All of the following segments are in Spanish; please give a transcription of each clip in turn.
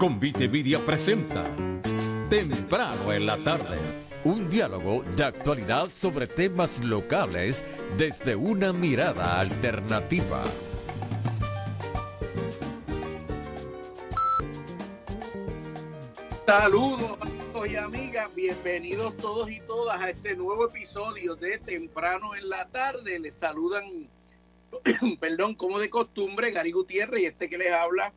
Convite Media presenta Temprano en la tarde. Un diálogo de actualidad sobre temas locales desde una mirada alternativa. Saludos amigos y amigas, bienvenidos todos y todas a este nuevo episodio de Temprano en la tarde. Les saludan, perdón, como de costumbre, Gary Gutiérrez y este que les habla,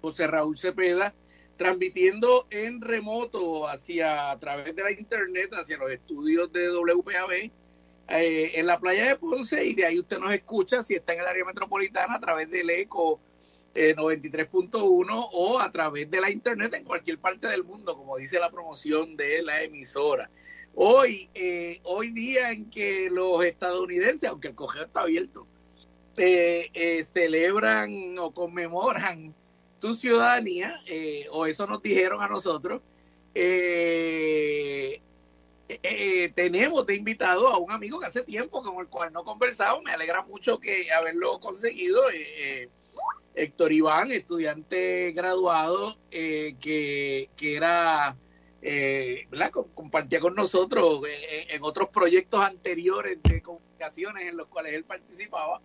José Raúl Cepeda, transmitiendo en remoto hacia a través de la internet, hacia los estudios de WPAB eh, en la playa de Ponce y de ahí usted nos escucha si está en el área metropolitana a través del ECO eh, 93.1 o a través de la internet en cualquier parte del mundo, como dice la promoción de la emisora. Hoy, eh, hoy día en que los estadounidenses, aunque el cogeo está abierto, eh, eh, celebran o conmemoran tu ciudadanía, eh, o eso nos dijeron a nosotros, eh, eh, tenemos de invitado a un amigo que hace tiempo con el cual no conversado, me alegra mucho que haberlo conseguido, eh, Héctor Iván, estudiante graduado que, que, era, compartía con nosotros en otros proyectos anteriores de comunicaciones en los cuales él participaba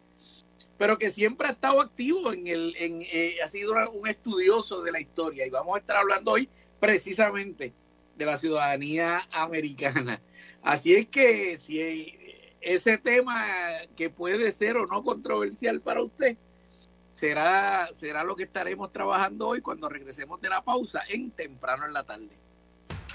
pero que siempre ha estado activo en el, en, eh, ha sido un estudioso de la historia y vamos a estar hablando hoy precisamente de la ciudadanía americana. Así es que si ese tema que puede ser o no controversial para usted, será, será lo que estaremos trabajando hoy cuando regresemos de la pausa en temprano en la tarde.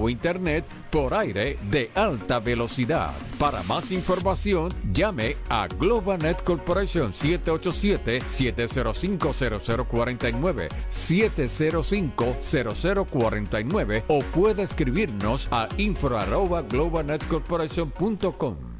o internet por aire de alta velocidad. Para más información, llame a GlobalNet Corporation 787-705-0049, 705-0049 o puede escribirnos a info@globalnetcorporation.com.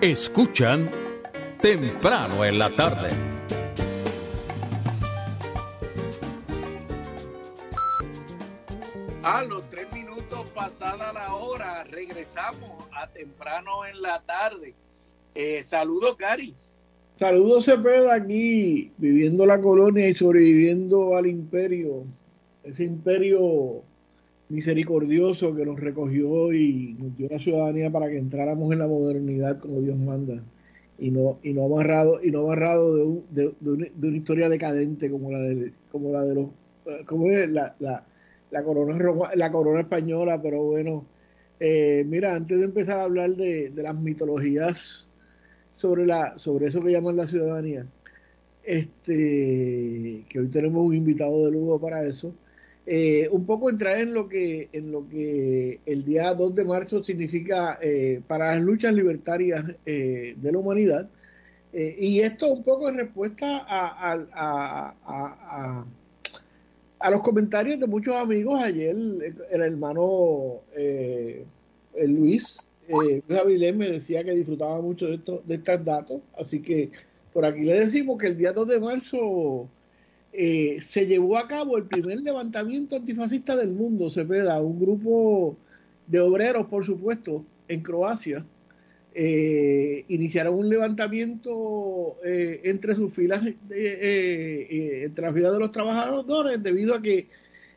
Escuchan temprano en la tarde. A los tres minutos pasada la hora, regresamos a temprano en la tarde. Eh, saludos, Cari. Saludos, Cepeda, aquí, viviendo la colonia y sobreviviendo al imperio. Ese imperio misericordioso que nos recogió y nos dio la ciudadanía para que entráramos en la modernidad como Dios manda. Y no y no amarrado y no amarrado de, un, de, de, una, de una historia decadente como la de como la de los como es la, la, corona la corona española pero bueno eh, mira antes de empezar a hablar de, de las mitologías sobre la sobre eso que llaman la ciudadanía este que hoy tenemos un invitado de lujo para eso eh, un poco entrar en lo que en lo que el día 2 de marzo significa eh, para las luchas libertarias eh, de la humanidad. Y esto un poco en respuesta a, a, los comentarios de muchos amigos. Ayer el, el hermano el Luis Luis me decía que disfrutaba mucho de, de estos datos. Así que por aquí le decimos que el día 2 de marzo eh, se llevó a cabo el primer levantamiento antifascista del mundo, Cepeda, un grupo de obreros, por supuesto, en Croacia, eh, iniciaron un levantamiento eh, entre sus filas, entre las filas de los trabajadores, debido a que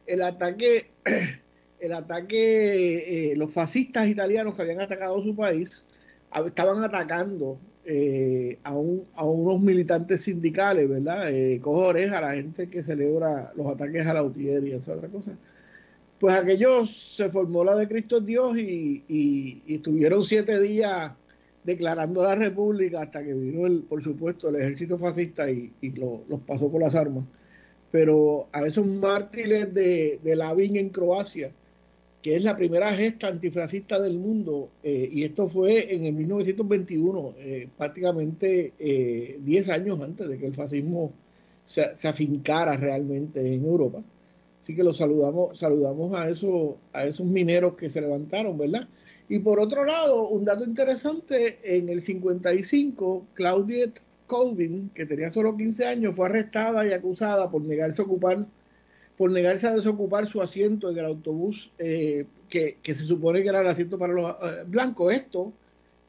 el ataque, el ataque, los fascistas italianos que habían atacado su país, estaban atacando eh, a, un, a unos militantes sindicales, ¿verdad? Eh, cojo oreja a la gente que celebra los ataques a la UTIER y esa otra cosa. Pues aquellos se formó la de Cristo Dios y, y, estuvieron siete días declarando la república hasta que vino, el, por supuesto, el ejército fascista y, y los pasó por las armas. Pero a esos mártires de, de Lavín en Croacia, que es la primera gesta antifascista del mundo, eh, y esto fue en el 1921, eh, prácticamente 10 eh, años antes de que el fascismo se, afincara realmente en Europa. Así que los saludamos, saludamos a esos, a esos mineros que se levantaron, ¿verdad? Y por otro lado, un dato interesante, en el 55, Claudiet Colvin, que tenía solo 15 años, fue arrestada y acusada por negarse a ocupar por negarse a desocupar su asiento en el autobús eh, que, se supone que era el asiento para los eh, blancos. Esto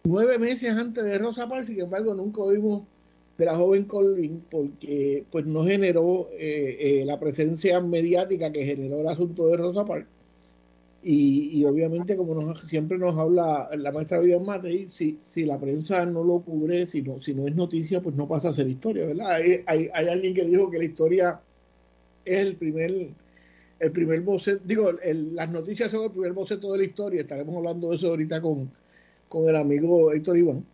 nueve meses antes de Rosa Parks, sin embargo, nunca oímos de la joven Colvin porque pues no generó eh, la presencia mediática que generó el asunto de Rosa Parks. Y, obviamente, como nos, siempre nos habla la maestra Vivian Matei, si, si la prensa no lo cubre, si no, si no es noticia, pues no pasa a ser historia, ¿verdad? Hay, hay, hay alguien que dijo que la historia es el primer, el primer boceto, digo, las noticias son el primer boceto de la historia, estaremos hablando de eso ahorita con, con el amigo Héctor Iván.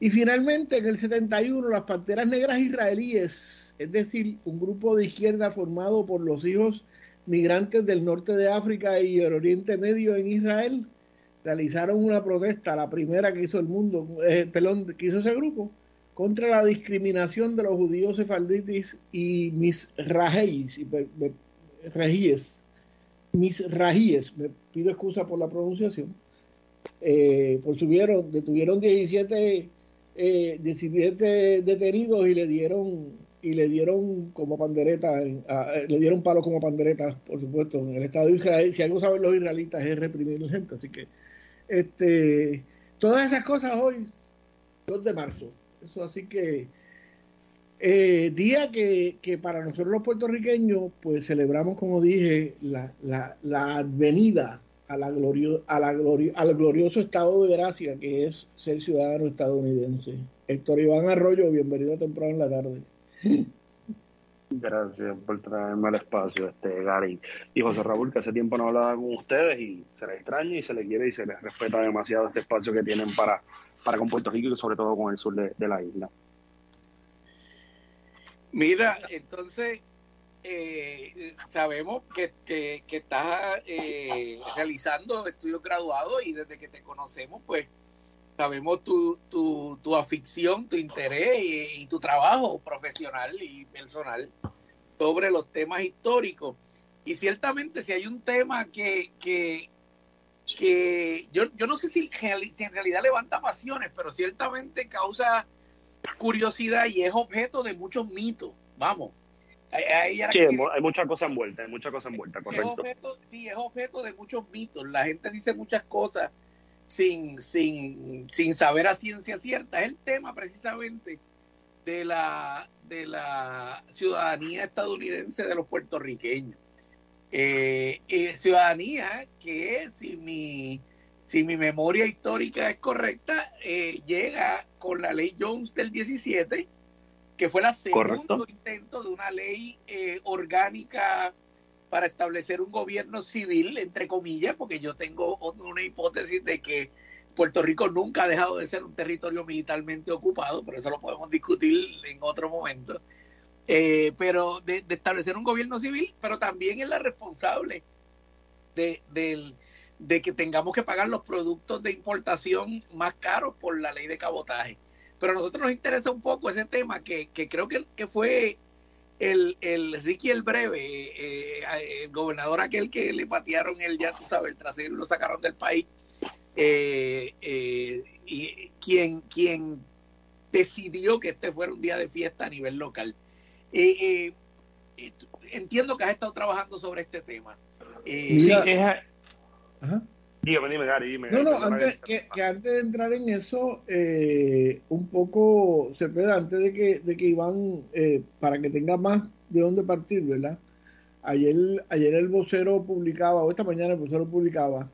Y finalmente, en el 71, las Panteras Negras israelíes, es decir, un grupo de izquierda formado por los hijos migrantes del norte de África y el Oriente Medio en Israel, realizaron una protesta, la primera que hizo el mundo, eh, perdón, que hizo ese grupo, contra la discriminación de los judíos sefarditis y mis rajíes, mis rajíes, me pido excusa por la pronunciación, eh, por subieron, detuvieron 17, eh, 17 detenidos y le dieron y le dieron como pandereta, le dieron palo como pandereta, por supuesto, en el Estado de Israel. Si algo saben los israelitas es reprimir a la gente, así que este, todas esas cosas hoy, 2 de marzo, eso así que eh, día que, que, para nosotros los puertorriqueños, pues celebramos, como dije, la, la, la advenida a la glorio, a la glorio, al glorioso estado de gracia que es ser ciudadano estadounidense. Héctor Iván Arroyo, bienvenido temprano en la tarde. Gracias por traerme al espacio, este Gary. Y José Raúl, que hace tiempo no hablaba con ustedes y se les extraña y se les quiere y se les respeta demasiado este espacio que tienen para para con Puerto Rico y sobre todo con el sur de, la isla. Mira, entonces eh, sabemos que, que, estás eh, realizando estudios graduados y desde que te conocemos, pues sabemos tu, tu, tu afición, tu interés y, y, tu trabajo profesional y personal sobre los temas históricos. Y ciertamente si hay un tema que, que, que yo, yo no sé si, en realidad levanta pasiones, pero ciertamente causa curiosidad y es objeto de muchos mitos. Vamos. Hay, hay, muchas cosas envueltas, hay muchas cosas envueltas, correcto. sí, es objeto de muchos mitos. La gente dice muchas cosas sin, sin, sin saber a ciencia cierta. Es el tema precisamente de la, de la ciudadanía estadounidense de los puertorriqueños. Eh, eh, ciudadanía que si mi, si mi memoria histórica es correcta, eh, llega con la ley Jones del 17, que fue el segundo intento de una ley eh, orgánica para establecer un gobierno civil, entre comillas, porque yo tengo una hipótesis de que Puerto Rico nunca ha dejado de ser un territorio militarmente ocupado, pero eso lo podemos discutir en otro momento. Eh, pero de, establecer un gobierno civil, pero también es la responsable de, de, que tengamos que pagar los productos de importación más caros por la ley de cabotaje. Pero a nosotros nos interesa un poco ese tema que, creo que, fue el, Ricky el Breve, eh, eh, el gobernador aquel que le patearon el, ya tú sabes, el trasero y lo sacaron del país, y quien, quien decidió que este fuera un día de fiesta a nivel local. Eh, eh, entiendo que has estado trabajando sobre este tema. Eh, sí, Dígame, dime, Gary, dime. No, no, antes, que, antes de entrar en eso, eh, un poco, se puede, antes de que, de que Iván, para que tenga más de dónde partir, ¿verdad? Ayer, ayer el vocero publicaba, o esta mañana el vocero publicaba,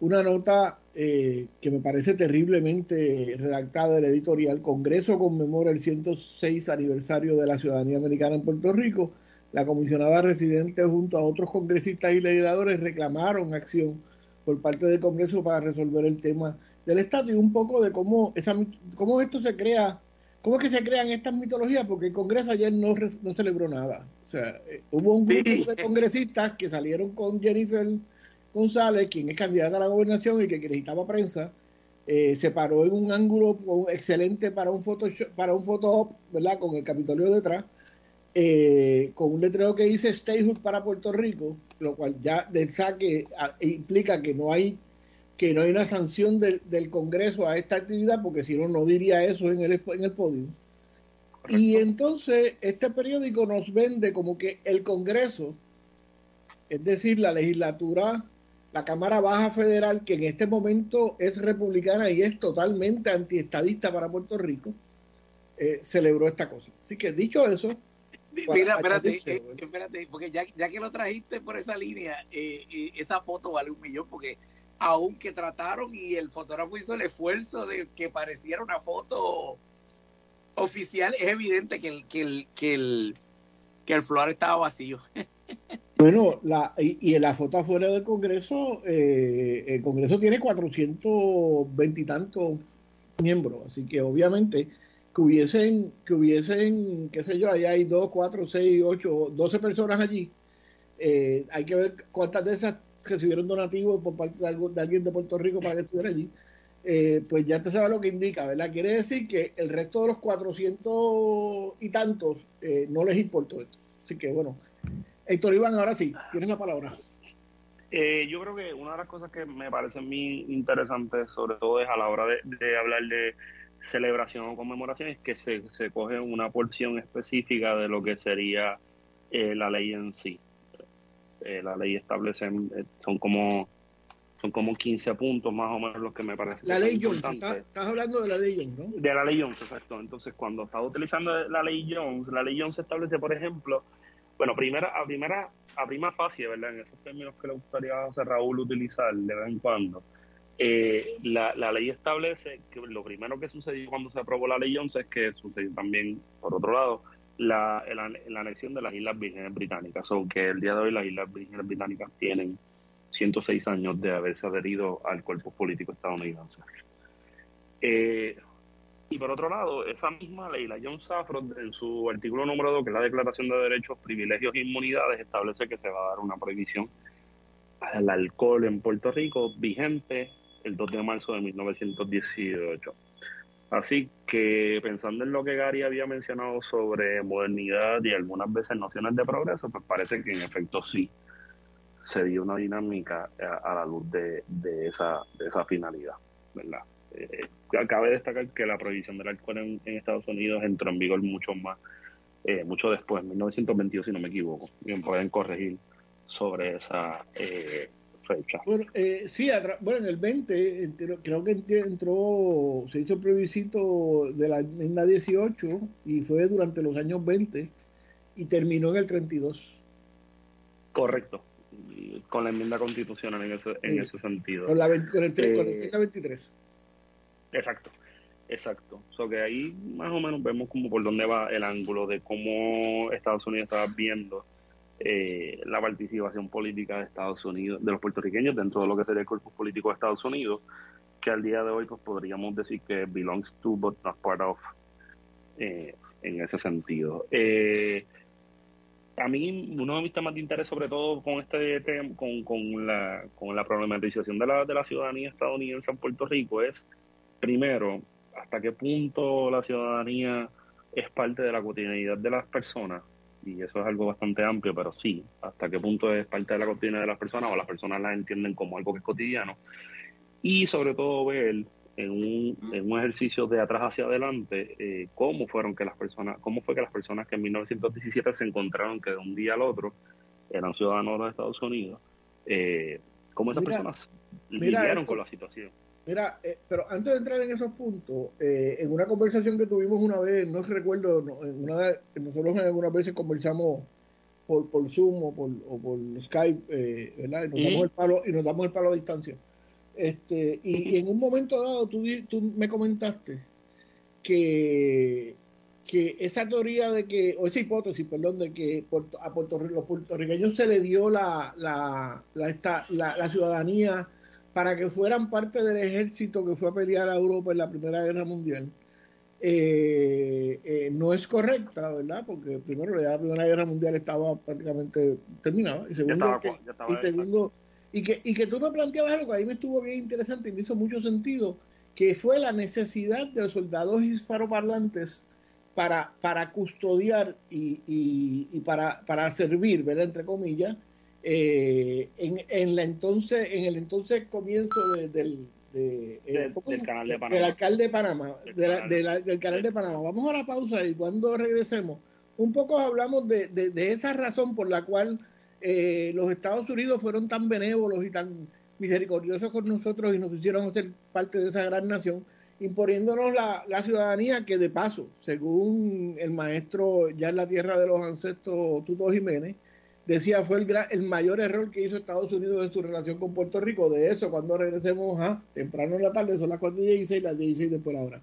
una nota eh, que me parece terriblemente redactada del editorial. Congreso conmemora el 106 aniversario de la ciudadanía americana en Puerto Rico. La comisionada residente junto a otros congresistas y legisladores reclamaron acción por parte del Congreso para resolver el tema del Estado y un poco de cómo, esa, cómo esto se crea, cómo es que se crean estas mitologías, porque el Congreso ayer no, no celebró nada. O sea, eh, hubo un grupo de congresistas que salieron con Jennifer González, quien es candidata a la gobernación y que necesitaba prensa, eh, se paró en un ángulo excelente para un foto para un photo ¿verdad? Con el Capitolio detrás, eh, con un letrero que dice Statehood para Puerto Rico, lo cual ya del saque implica que no hay que no hay una sanción del, Congreso a esta actividad, porque si no, no diría eso en el, en el podio. Y entonces este periódico nos vende como que el Congreso, es decir, la legislatura la Cámara Baja Federal, que en este momento es republicana y es totalmente antiestadista para Puerto Rico, eh, celebró esta cosa. Así que dicho eso... Mira, espérate, eh, espérate, porque ya, ya, que lo trajiste por esa línea, eh, esa foto vale un millón, porque aunque trataron y el fotógrafo hizo el esfuerzo de que pareciera una foto oficial, es evidente que el, que el, que el, que el flor estaba vacío. Bueno, la, y, en la foto afuera del Congreso, eh, el Congreso tiene 420 y tantos miembros, así que obviamente que hubiesen, que hubiesen, qué sé yo, allá hay 2, 4, 6, 8, 12 personas allí, eh, hay que ver cuántas de esas recibieron donativos por parte de, alguien de Puerto Rico para que estuviera allí. Eh, pues ya te sabe lo que indica, ¿verdad? Quiere decir que el resto de los 400 y tantos no les importó esto. Así que bueno, Héctor Iván, ahora sí, tienes la palabra. Eh, yo creo que una de las cosas que me parecen muy interesantes, sobre todo es a la hora de, hablar de celebración o conmemoración, es que se, se coge una porción específica de lo que sería eh, la ley en sí. Eh, la ley establece, son como son como 15 puntos más o menos los que me parecen. La ley Jones, estás, hablando de la ley Jones, ¿no? De la ley Jones, exacto. Entonces, cuando estaba utilizando la ley Jones, la ley Jones establece, por ejemplo, bueno, primera, a primera, a prima facie, ¿verdad? En esos términos que le gustaría José Raúl utilizar de vez en cuando. Eh, la, la ley establece que lo primero que sucedió cuando se aprobó la ley 11 es que sucedió también, por otro lado, la, la, anexión de las Islas Vírgenes Británicas, aunque el día de hoy las Islas Vírgenes Británicas tienen 106 años de haberse adherido al cuerpo político estadounidense. Eh, y por otro lado, esa misma ley, la John Safran, en su artículo número 2, que es la Declaración de Derechos, Privilegios e Inmunidades, establece que se va a dar una prohibición al alcohol en Puerto Rico vigente el 2 de marzo de 1918. Así que pensando en lo que Gary había mencionado sobre modernidad y algunas veces nociones de progreso, pues parece que en efecto sí se dio una dinámica a, la luz de esa finalidad, ¿verdad? Eh, cabe destacar que la prohibición del alcohol en, Estados Unidos entró en vigor mucho más, eh, mucho después, en 1922 si no me equivoco. Bien, pueden corregir sobre esa eh, fecha. Bueno, eh, sí, bueno, en el 20 creo que entró, se hizo el plebiscito de la enmienda 18 y fue durante los años 20 y terminó en el 32. Correcto, con la enmienda constitucional en ese, en ese sentido. Con, la, con el, con el 23. Exacto, exacto. So que ahí más o menos vemos como por dónde va el ángulo de cómo Estados Unidos está viendo eh, la participación política de Estados Unidos, de los puertorriqueños dentro de lo que sería el cuerpo político de Estados Unidos, que al día de hoy pues podríamos decir que belongs to but not part of eh, en ese sentido. Eh, a mí uno de mis temas de interés sobre todo con este tema, con, con la con la problematización de la de la ciudadanía estadounidense en Puerto Rico es primero, hasta qué punto la ciudadanía es parte de la cotidianidad de las personas, y eso es algo bastante amplio, pero sí, hasta qué punto es parte de la cotidianidad de las personas o las personas la entienden como algo que es cotidiano, y sobre todo ver en un, en un ejercicio de atrás hacia adelante eh, cómo fueron que las personas, cómo fue que las personas que en 1917 se encontraron que de un día al otro eran ciudadanos de Estados Unidos, eh, cómo esas personas lidiaron con la situación. Mira, eh, pero antes de entrar en esos puntos, eh, en una conversación que tuvimos una vez, no recuerdo, en una, nosotros algunas veces conversamos por, por Zoom o por, o por Skype, eh, ¿verdad? Y nos, damos el palo, y nos damos el palo a distancia. Este, y, en un momento dado tú, tú me comentaste que, que esa teoría de que, o esa hipótesis, perdón, de que a Puerto, los puertorriqueños se le dio la, la, la, la, ciudadanía para que fueran parte del ejército que fue a pelear a Europa en la Primera Guerra Mundial, eh, eh, no es correcta, ¿verdad? Porque primero la Primera Guerra Mundial estaba prácticamente terminada y segundo, que, y, segundo y, que, y que tú me planteabas algo que ahí me estuvo bien interesante y me hizo mucho sentido, que fue la necesidad de los soldados hisparoparlantes para, para custodiar y, y, para, para servir, ¿verdad? Entre comillas, eh, en, en, la entonces, en el entonces comienzo del de, eh, del, canal de Panamá. Del alcalde de Panamá, del canal de Panamá. Vamos a la pausa y cuando regresemos, un poco hablamos de, de, esa razón por la cual eh, los Estados Unidos fueron tan benévolos y tan misericordiosos con nosotros y nos hicieron ser parte de esa gran nación, imponiéndonos la, la ciudadanía que de paso, según el maestro ya en la tierra de los ancestros Tuto Jiménez, decía fue el, el mayor error que hizo Estados Unidos en su relación con Puerto Rico. De eso, cuando regresemos a temprano en la tarde, son las 4 y 16, las 16 después la hora.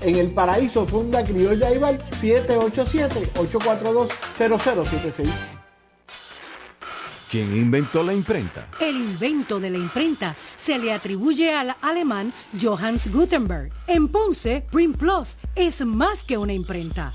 en el paraíso Funda Criolla Ival 787-842-0076. ¿Quién inventó la imprenta? El invento de la imprenta se le atribuye al alemán Johannes Gutenberg. En Ponce, Print Plus es más que una imprenta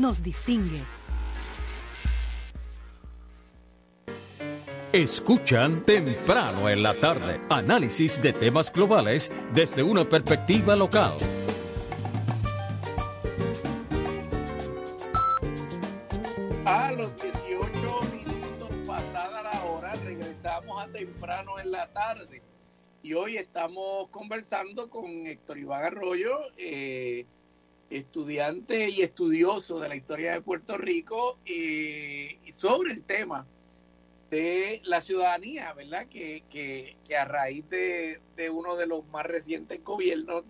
nos distingue. Escuchan temprano en la tarde análisis de temas globales desde una perspectiva local. A los 18 minutos pasada la hora regresamos a temprano en la tarde y hoy estamos conversando con Héctor Iván Arroyo. Eh, estudiante y estudioso de la historia de Puerto Rico y sobre el tema de la ciudadanía, ¿verdad? Que, que, que a raíz de, uno de los más recientes gobiernos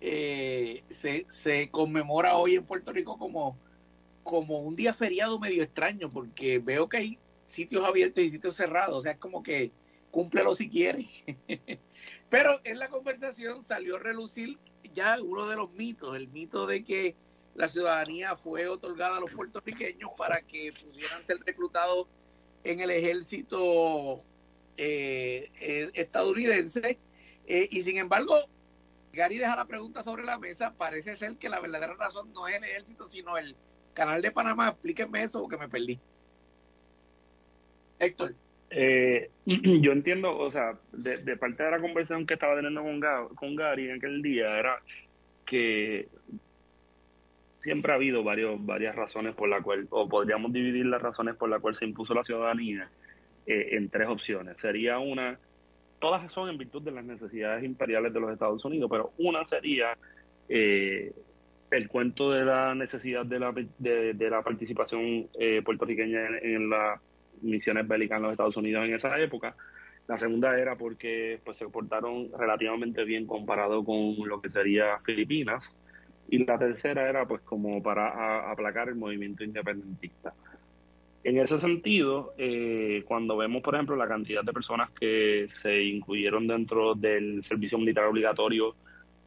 eh, se, se conmemora hoy en Puerto Rico como, como un día feriado medio extraño, porque veo que hay sitios abiertos y sitios cerrados, o sea, es como que cúmplelo si quiere. Pero en la conversación salió a relucir ya uno de los mitos, el mito de que la ciudadanía fue otorgada a los puertorriqueños para que pudieran ser reclutados en el ejército eh, eh, estadounidense. Eh, y sin embargo, Gary deja la pregunta sobre la mesa. Parece ser que la verdadera razón no es el ejército, sino el canal de Panamá. Explíquenme eso porque me perdí. Héctor. Eh, yo entiendo, o sea, de, parte de la conversación que estaba teniendo con, con Gary en aquel día, era que siempre ha habido varios, varias razones por la cual, o podríamos dividir las razones por las cuales se impuso la ciudadanía eh, en tres opciones. Sería una, todas son en virtud de las necesidades imperiales de los Estados Unidos, pero una sería eh, el cuento de la necesidad de la, de, la participación puertorriqueña en, la misiones bélicas en los Estados Unidos en esa época. La segunda era porque pues, se portaron relativamente bien comparado con lo que sería Filipinas. Y la tercera era pues como para aplacar el movimiento independentista. En ese sentido, eh, cuando vemos, por ejemplo, la cantidad de personas que se incluyeron dentro del servicio militar obligatorio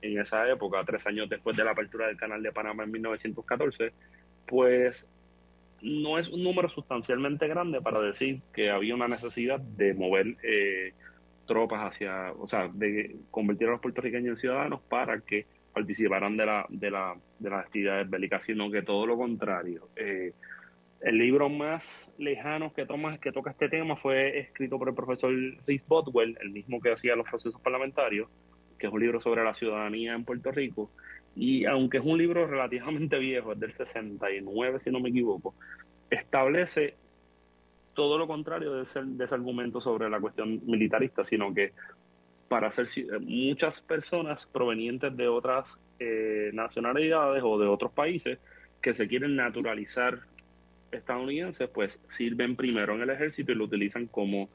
en esa época, tres años después de la apertura del Canal de Panamá en 1914, pues no es un número sustancialmente grande para decir que había una necesidad de mover eh, tropas hacia, o sea, de convertir a los puertorriqueños en ciudadanos para que participaran de la de la de las actividades bélicas, sino que todo lo contrario. Eh, el libro más lejano que toma que toca este tema fue escrito por el profesor Rhys Botwell, el mismo que hacía los procesos parlamentarios, que es un libro sobre la ciudadanía en Puerto Rico, y aunque es un libro relativamente viejo, es del 69 si no me equivoco, establece todo lo contrario de ese, de ese argumento sobre la cuestión militarista, sino que para hacer muchas personas provenientes de otras eh, nacionalidades o de otros países que se quieren naturalizar estadounidenses, pues sirven primero en el ejército y lo utilizan como,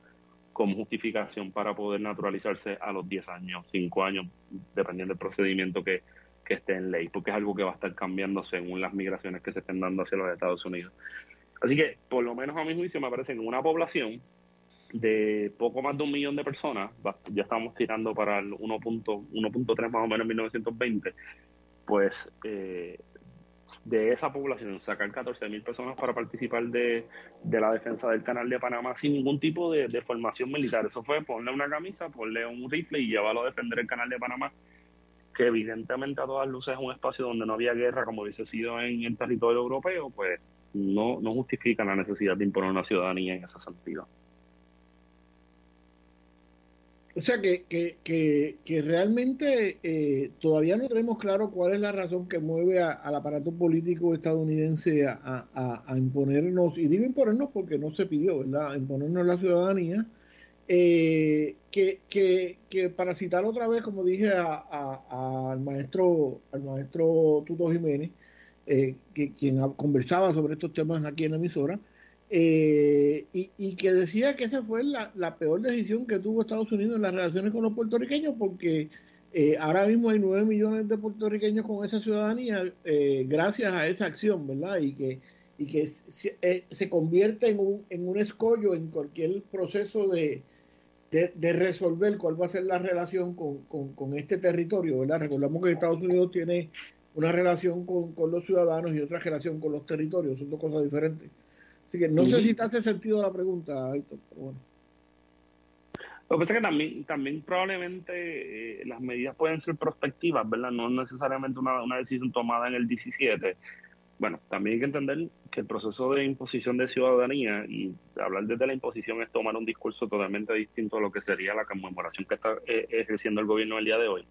como justificación para poder naturalizarse a los 10 años, 5 años, dependiendo del procedimiento que, que esté en ley, porque es algo que va a estar cambiando según las migraciones que se estén dando hacia los Estados Unidos. Así que, por lo menos a mi juicio, me parece que una población de poco más de un millón de personas, ya estamos tirando para el 1.3 más o menos en 1920, pues eh, de esa población sacar 14 mil personas para participar de, la defensa del canal de Panamá sin ningún tipo de, formación militar. Eso fue ponerle una camisa, ponerle un rifle y llevarlo a defender el canal de Panamá que evidentemente a todas luces es un espacio donde no había guerra como hubiese sido en el territorio europeo, pues no, no justifica la necesidad de imponer una ciudadanía en ese sentido. O sea que, que, que, realmente eh, todavía no tenemos claro cuál es la razón que mueve al aparato político estadounidense a, a, imponernos, y digo imponernos porque no se pidió, ¿verdad? imponernos la ciudadanía eh, que, que, que, para citar otra vez, como dije al maestro al maestro Tuto Jiménez, eh, que, quien conversaba sobre estos temas aquí en la emisora, eh, y, que decía que esa fue la, peor decisión que tuvo Estados Unidos en las relaciones con los puertorriqueños, porque eh, ahora mismo hay nueve millones de puertorriqueños con esa ciudadanía gracias a esa acción, ¿verdad? Y que, y que se, se convierte en un, en un escollo en cualquier proceso de, de, resolver cuál va a ser la relación con, con, este territorio, ¿verdad? Recordamos que Estados Unidos tiene una relación con, los ciudadanos y otra relación con los territorios, son dos cosas diferentes. Así que no sé si te hace sentido la pregunta, Héctor, pero bueno. Lo que pasa es que también, también probablemente eh, las medidas pueden ser prospectivas, ¿verdad? No necesariamente una, una decisión tomada en el 17, bueno, también hay que entender que el proceso de imposición de ciudadanía y hablar desde la imposición es tomar un discurso totalmente distinto a lo que sería la conmemoración que está eh, ejerciendo el gobierno el día de hoy.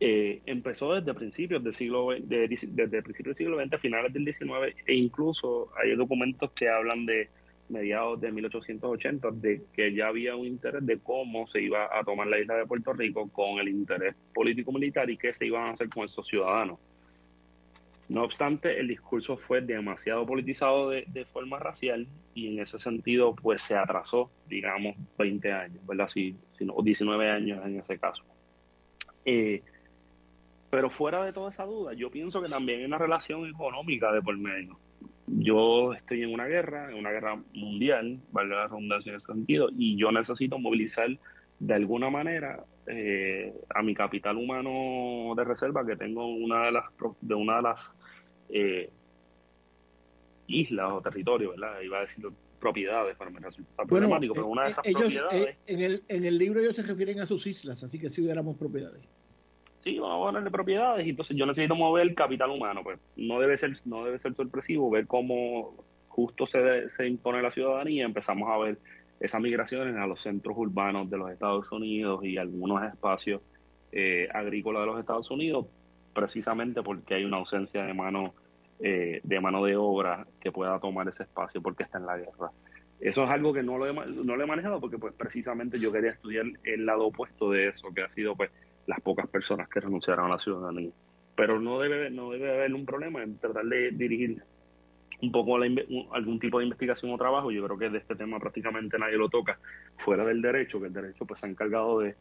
Eh, empezó desde principios del siglo de, desde principios del siglo XX, finales del XIX, e incluso hay documentos que hablan de mediados de 1880 de que ya había un interés de cómo se iba a tomar la isla de Puerto Rico con el interés político militar y qué se iban a hacer con esos ciudadanos. No obstante, el discurso fue demasiado politizado de, forma racial y en ese sentido pues se atrasó, digamos, 20 años, ¿verdad? Si, o 19 años en ese caso. Eh, pero fuera de toda esa duda, yo pienso que también hay una relación económica de por medio. Yo estoy en una guerra, en una guerra mundial, vale la redundancia en ese sentido, y yo necesito movilizar de alguna manera eh, a mi capital humano de reserva que tengo una de las de una de las eh, islas o territorios, ¿verdad? Iba a decir propiedades para me resulta problemático, pero una de eh, esas propiedades... Eh, en, el, en el libro ellos se refieren a sus islas, así que si hubiéramos propiedades. Sí, vamos a hablar de propiedades, y entonces yo necesito mover el capital humano, pues no debe ser, no debe ser sorpresivo ver cómo justo se, se impone la ciudadanía, empezamos a ver esas migraciones a los centros urbanos de los Estados Unidos y algunos espacios eh, agrícolas de los Estados Unidos, precisamente porque hay una ausencia de mano eh, de mano de obra que pueda tomar ese espacio porque está en la guerra. Eso es algo que no lo he, no lo he manejado porque pues precisamente yo quería estudiar el lado opuesto de eso, que ha sido pues las pocas personas que renunciaron a la ciudadanía. Pero no debe, no debe haber un problema en tratar de dirigir un poco algún tipo de investigación o trabajo. Yo creo que de este tema prácticamente nadie lo toca fuera del derecho, que el derecho pues se ha encargado de,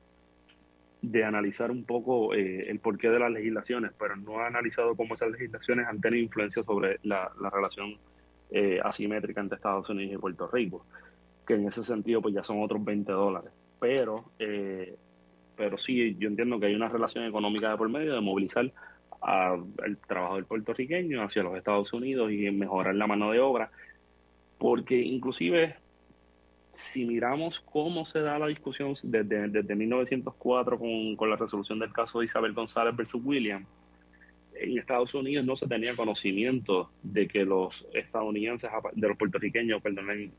de analizar un poco eh, el porqué de las legislaciones, pero no ha analizado cómo esas legislaciones han tenido influencia sobre la, relación eh, asimétrica entre Estados Unidos y Puerto Rico, que en ese sentido pues ya son otros 20 dólares. Pero, eh, pero sí, yo entiendo que hay una relación económica de por medio de movilizar al trabajador puertorriqueño hacia los Estados Unidos y mejorar la mano de obra, porque inclusive si miramos cómo se da la discusión desde, desde 1904 con, con la resolución del caso de Isabel González versus William, en Estados Unidos no se tenía conocimiento de que los estadounidenses, de los puertorriqueños, perdonen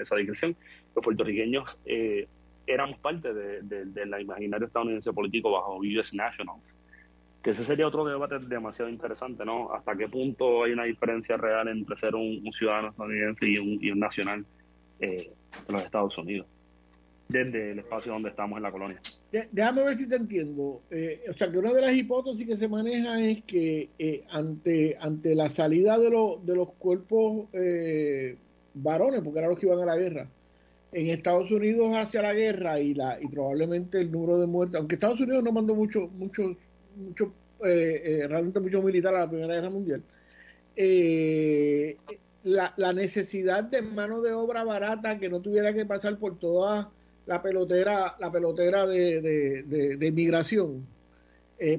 esa digresión, los puertorriqueños eh, éramos parte de, de, la imaginaria estadounidense político bajo US Nationals que ese sería otro debate demasiado interesante, ¿no? Hasta qué punto hay una diferencia real entre ser un, ciudadano estadounidense y un, y un nacional eh, de los Estados Unidos, desde el espacio donde estamos en la colonia. déjame ver si te entiendo. Eh, o sea, que una de las hipótesis que se maneja es que eh, ante, ante la salida de, de los cuerpos varones, porque eran los que iban a la guerra, en Estados Unidos hacia la guerra y la y probablemente el número de muertes, aunque Estados Unidos no mandó mucho, mucho mucho, eh, eh, realmente mucho militar a la Primera Guerra Mundial, eh, la, la, necesidad de mano de obra barata que no tuviera que pasar por toda la pelotera, la pelotera de, de, inmigración,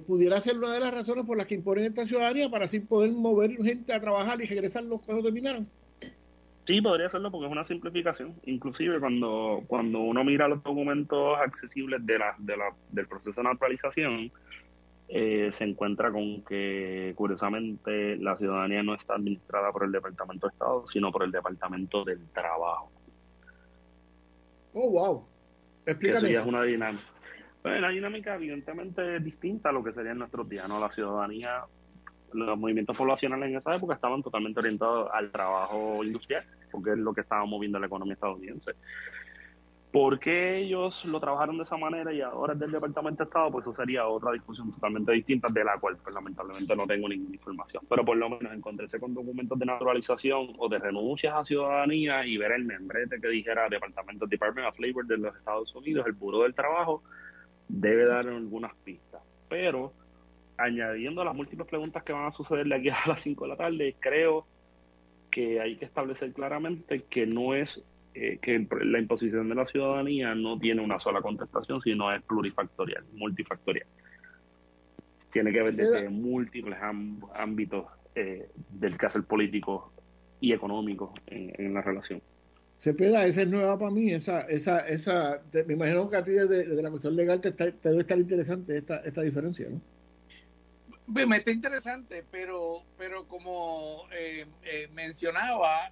pudiera ser una de las razones por las que imponen esta ciudadanía para así poder mover gente a trabajar y regresar los cuando terminaron. Sí, podría serlo porque es una simplificación. Inclusive cuando, cuando uno mira los documentos accesibles de la, de la, del proceso de naturalización, eh, se encuentra con que, curiosamente, la ciudadanía no está administrada por el Departamento de Estado, sino por el Departamento del Trabajo. Oh, wow. Explícame. es una dinámica. Pues, la dinámica, evidentemente, distinta a lo que sería en nuestros días, ¿no? La ciudadanía, los movimientos poblacionales en esa época estaban totalmente orientados al trabajo industrial, porque es lo que estaba moviendo la economía estadounidense. ¿Por qué ellos lo trabajaron de esa manera y ahora es del Departamento de Estado? Pues eso sería otra discusión totalmente distinta, de la cual pues, lamentablemente no tengo ninguna información. Pero por lo menos encontrarse con documentos de naturalización o de renuncias a ciudadanía y ver el membrete que dijera Departamento Department of Labor de los Estados Unidos, el Buró del Trabajo, debe dar algunas pistas. Pero añadiendo las múltiples preguntas que van a suceder de aquí a las 5 de la tarde, creo que hay que establecer claramente que no es eh, que la imposición de la ciudadanía no tiene una sola contestación, sino es plurifactorial, multifactorial. Tiene que ver desde múltiples ámbitos eh, del caso político y económico en, la relación. Se peda, esa es nueva para mí, esa, esa, esa, me imagino que a ti desde, la cuestión legal te, debe estar interesante esta, esta diferencia, ¿no? Me está interesante, pero, pero como eh, mencionaba,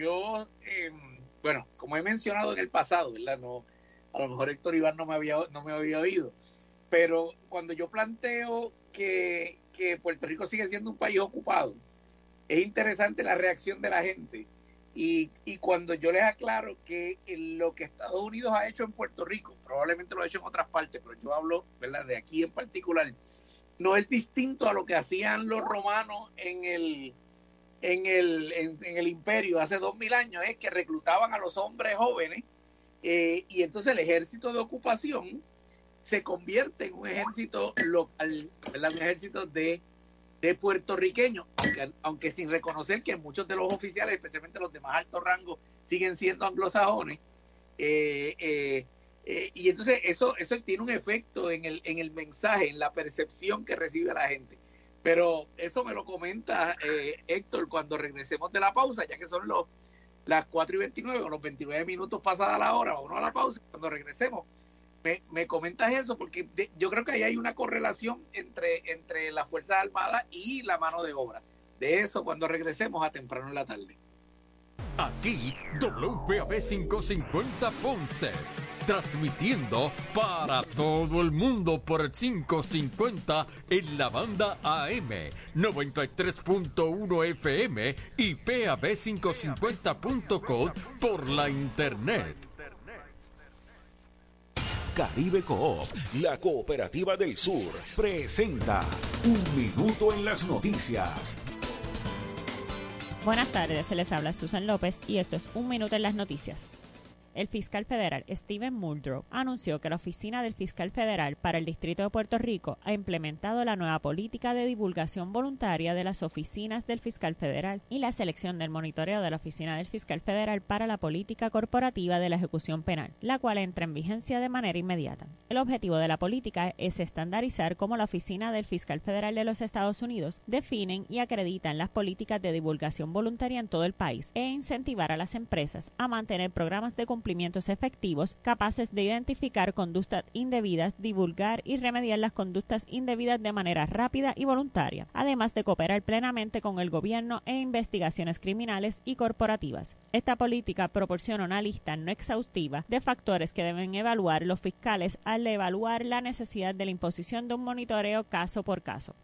yo, em, bueno, como he mencionado en el pasado, ¿verdad? No, a lo mejor Héctor Iván no me había, no me había oído, pero cuando yo planteo que, que Puerto Rico sigue siendo un país ocupado, es interesante la reacción de la gente. Y, y, cuando yo les aclaro que lo que Estados Unidos ha hecho en Puerto Rico, probablemente lo ha hecho en otras partes, pero yo hablo ¿verdad? de aquí en particular, no es distinto a lo que hacían los romanos en el, en el, en, el imperio hace dos mil años es que reclutaban a los hombres jóvenes eh, y entonces el ejército de ocupación se convierte en un ejército local, un ejército de, de puertorriqueños, aunque, aunque sin reconocer que muchos de los oficiales, especialmente los de más alto rango, siguen siendo anglosajones. Eh, eh, y entonces eso, eso tiene un efecto en el, en el mensaje, en la percepción que recibe la gente. Pero eso me lo comenta eh, Héctor cuando regresemos de la pausa, ya que son los las 4 y 29 o los 29 minutos pasada la hora, no a la pausa, cuando regresemos. Me, me comentas eso porque yo creo que ahí hay una correlación entre, entre las Fuerzas Armadas y la mano de obra. De eso cuando regresemos a temprano en la tarde. Aquí, WPAB 550 Ponce transmitiendo para todo el mundo por el 550 en la banda AM, 93.1 FM y PAB550.com por la internet. Caribe Coop, la cooperativa del sur, presenta Un Minuto en las Noticias Buenas tardes, se les habla Susan López y esto es Un Minuto en las Noticias. El fiscal federal Steven Muldrow anunció que la Oficina del Fiscal Federal para el Distrito de Puerto Rico ha implementado la nueva política de divulgación voluntaria de las oficinas del fiscal federal y la selección del monitoreo de la Oficina del Fiscal Federal para la política corporativa de la ejecución penal, la cual entra en vigencia de manera inmediata. El objetivo de la política es estandarizar cómo la Oficina del Fiscal Federal de los Estados Unidos definen y acreditan las políticas de divulgación voluntaria en todo el país e incentivar a las empresas a mantener programas de cumplimientos efectivos capaces de identificar conductas indebidas, divulgar y remediar las conductas indebidas de manera rápida y voluntaria, además de cooperar plenamente con el gobierno e investigaciones criminales y corporativas. Esta política proporciona una lista no exhaustiva de factores que deben evaluar los fiscales al evaluar la necesidad de la imposición de un monitoreo caso por caso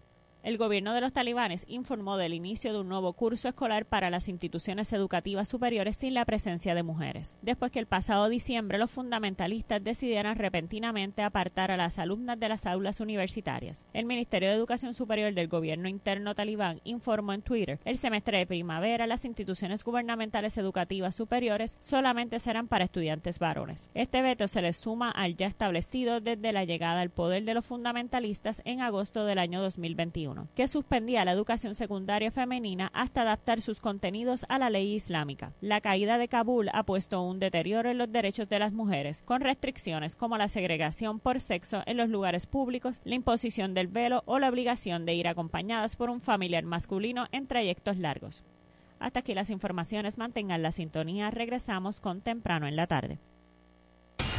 el gobierno de los talibanes informó del inicio de un nuevo curso escolar para las instituciones educativas superiores sin la presencia de mujeres, después que el pasado diciembre los fundamentalistas decidieran repentinamente apartar a las alumnas de las aulas universitarias. El Ministerio de Educación Superior del gobierno interno talibán informó en Twitter, el semestre de primavera las instituciones gubernamentales educativas superiores solamente serán para estudiantes varones. Este veto se le suma al ya establecido desde la llegada al poder de los fundamentalistas en agosto del año 2021 que suspendía la educación secundaria femenina hasta adaptar sus contenidos a la ley islámica. La caída de Kabul ha puesto un deterioro en los derechos de las mujeres, con restricciones como la segregación por sexo en los lugares públicos, la imposición del velo o la obligación de ir acompañadas por un familiar masculino en trayectos largos. Hasta aquí las informaciones. Mantengan la sintonía. Regresamos con temprano en la tarde.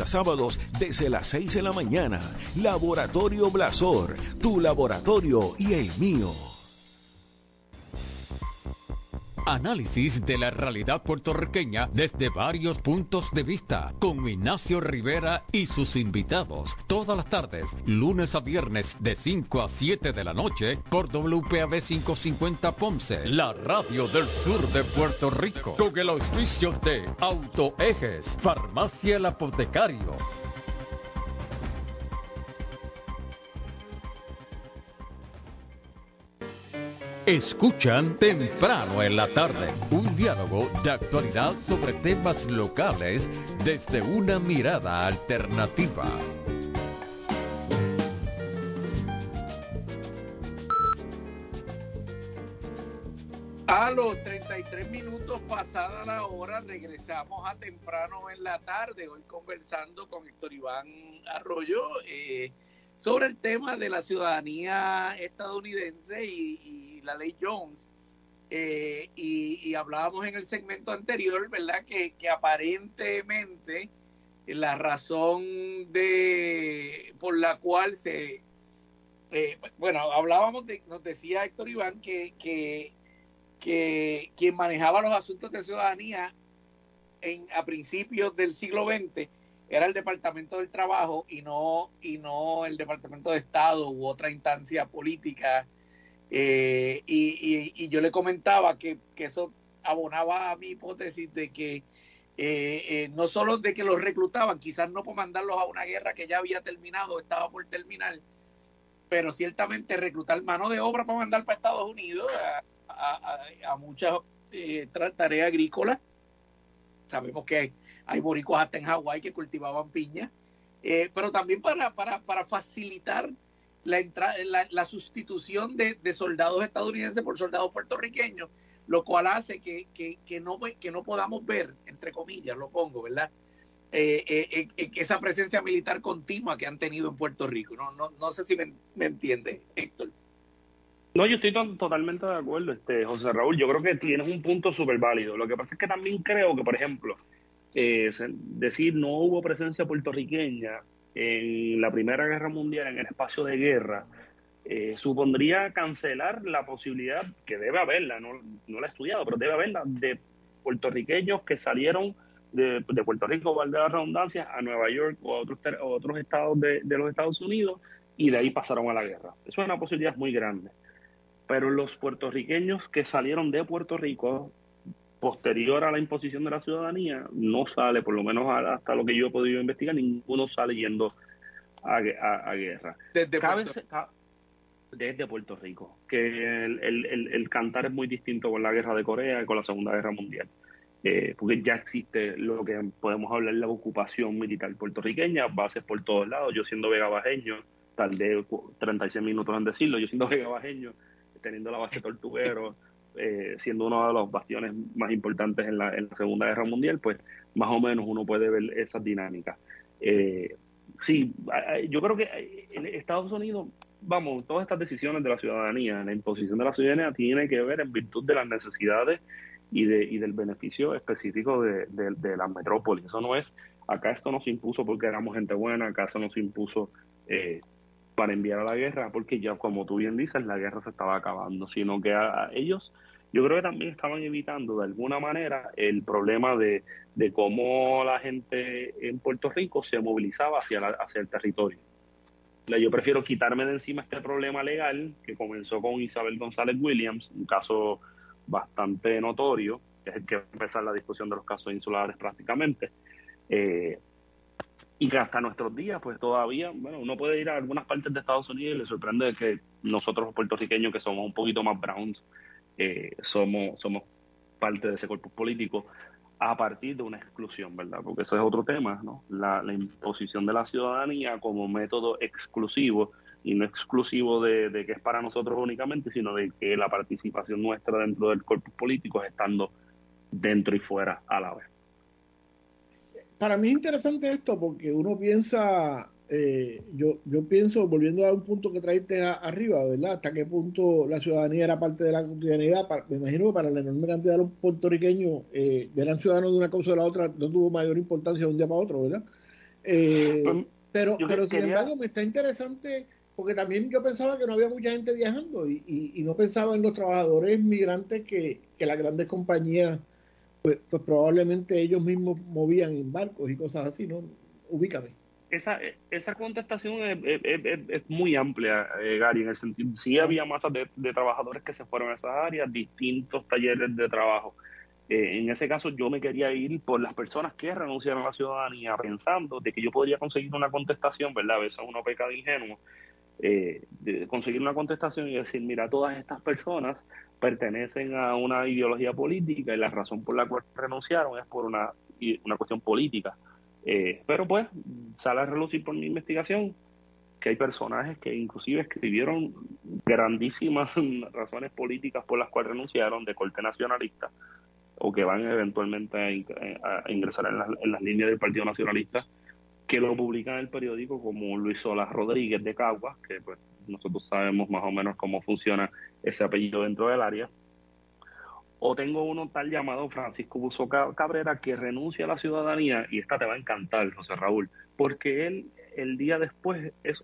a sábados desde las 6 de la mañana. Laboratorio Blasor, tu laboratorio y el mío. Análisis de la realidad puertorriqueña desde varios puntos de vista con Ignacio Rivera y sus invitados. Todas las tardes, lunes a viernes de 5 a 7 de la noche por WPAB 550 Ponce, la radio del sur de Puerto Rico. Con el auspicio de Autoejes, Farmacia El Apotecario. Escuchan temprano en la tarde un diálogo de actualidad sobre temas locales desde una mirada alternativa. A los 33 minutos pasada la hora regresamos a temprano en la tarde, hoy conversando con Héctor Iván Arroyo. Eh, sobre el tema de la ciudadanía estadounidense y, la ley Jones. Eh, y, hablábamos en el segmento anterior, ¿verdad? Que, aparentemente la razón de por la cual se eh, bueno hablábamos de nos decía Héctor Iván que, que, que quien manejaba los asuntos de ciudadanía en a principios del siglo XX era el Departamento del Trabajo y no, y no el Departamento de Estado u otra instancia política. Eh, y, yo le comentaba que, eso abonaba a mi hipótesis de que eh, eh, no solo de que los reclutaban, quizás no por mandarlos a una guerra que ya había terminado, estaba por terminar, pero ciertamente reclutar mano de obra para mandar para Estados Unidos a, a muchas tareas agrícolas. Sabemos que hay boricuas hasta en Hawái que cultivaban piña, eh, pero también para, para, para facilitar la, la, la sustitución de, soldados estadounidenses por soldados puertorriqueños, lo cual hace que, que, no, que no podamos ver, entre comillas, lo pongo, ¿verdad? Eh, eh, esa presencia militar continua que han tenido en Puerto Rico. No, no, no sé si me, me entiende, Héctor. No, yo estoy totalmente de acuerdo, este José Raúl. Yo creo que tienes un punto súper válido. Lo que pasa es que también creo que, por ejemplo, eh, decir no hubo presencia puertorriqueña en la Primera Guerra Mundial en el espacio de guerra eh, supondría cancelar la posibilidad, que debe haberla, no, no la he estudiado, pero debe haberla, de puertorriqueños que salieron de, Puerto Rico, valga la redundancia, a Nueva York o a otros, otros estados de, de los Estados Unidos y de ahí pasaron a la guerra. Eso es una posibilidad muy grande. Pero los puertorriqueños que salieron de Puerto Rico posterior a la imposición de la ciudadanía no sale, por lo menos hasta lo que yo he podido investigar, ninguno sale yendo a, guerra. Desde Puerto... desde Puerto Rico, que el, el, el, cantar es muy distinto con la guerra de Corea y con la Segunda Guerra Mundial. Eh, porque ya existe lo que podemos hablar de la ocupación militar puertorriqueña, bases por todos lados. Yo siendo vega bajeño, tardé 36 minutos en decirlo, yo siendo vega bajeño, teniendo la base tortuguero, eh, siendo uno de los bastiones más importantes en la, Segunda Guerra Mundial, pues más o menos uno puede ver esas dinámicas. Eh, sí, yo creo que en Estados Unidos, vamos, todas estas decisiones de la ciudadanía, la imposición de la ciudadanía tiene que ver en virtud de las necesidades y, de, y del beneficio específico de, de, la metrópoli. Eso no es, acá esto no se impuso porque éramos gente buena, acá eso no se impuso eh, para enviar a la guerra, porque ya como tú bien dices, la guerra se estaba acabando, sino que a, ellos yo creo que también estaban evitando de alguna manera el problema de, cómo la gente en Puerto Rico se movilizaba hacia, hacia el territorio. Yo prefiero quitarme de encima este problema legal que comenzó con Isabel González Williams, un caso bastante notorio, que es el que va a empezar la discusión de los casos insulares prácticamente. Eh, y que hasta nuestros días, pues todavía, bueno, uno puede ir a algunas partes de Estados Unidos y le sorprende que nosotros los puertorriqueños, que somos un poquito más browns, eh, somos, somos parte de ese cuerpo político a partir de una exclusión, ¿verdad? Porque eso es otro tema, ¿no? La, imposición de la ciudadanía como método exclusivo y no exclusivo de, que es para nosotros únicamente, sino de que la participación nuestra dentro del cuerpo político es estando dentro y fuera a la vez. Para mí es interesante esto porque uno piensa, eh, yo, yo pienso, volviendo a un punto que traiste arriba, ¿verdad? Hasta qué punto la ciudadanía era parte de la cotidianidad. me imagino que para la enorme cantidad de los puertorriqueños eh, eran ciudadanos de una cosa o de la otra, no tuvo mayor importancia de un día para otro, ¿verdad? Eh, pues, pero, pero sin embargo, me está interesante porque también yo pensaba que no había mucha gente viajando y, y, no pensaba en los trabajadores migrantes que, que las grandes compañías, pues, pues, probablemente ellos mismos movían en barcos y cosas así, ¿no? Ubícame. Esa, esa contestación es, es, muy amplia, eh, Gary, en el sentido, sí había masas de, de, trabajadores que se fueron a esas áreas, distintos talleres de trabajo. Eh, en ese caso yo me quería ir por las personas que renunciaron a la ciudadanía pensando de que yo podría conseguir una contestación, ¿verdad? A veces uno peca de ingenuo, eh, conseguir una contestación y decir, mira, todas estas personas pertenecen a una ideología política y la razón por la cual renunciaron es por una, una cuestión política. Eh, pero pues sale a relucir por mi investigación que hay personajes que inclusive escribieron grandísimas razones políticas por las cuales renunciaron de corte nacionalista o que van eventualmente a, ingresar en, en las líneas del Partido Nacionalista que lo publican en el periódico como Luis Solas Rodríguez de Caguas, que pues nosotros sabemos más o menos cómo funciona ese apellido dentro del área. O tengo uno tal llamado Francisco Buzo Cabrera que renuncia a la ciudadanía, y esta te va a encantar, José Raúl, porque él el día después es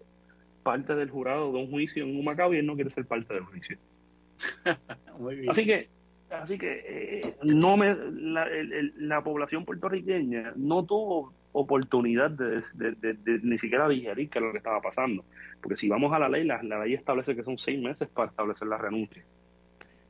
parte del jurado de un juicio en Humacao y él no quiere ser parte del juicio. Así que así que eh, no me la, la población puertorriqueña no tuvo oportunidad de, ni siquiera digerir qué es lo que estaba pasando. Porque si vamos a la ley, la, ley establece que son seis meses para establecer la renuncia.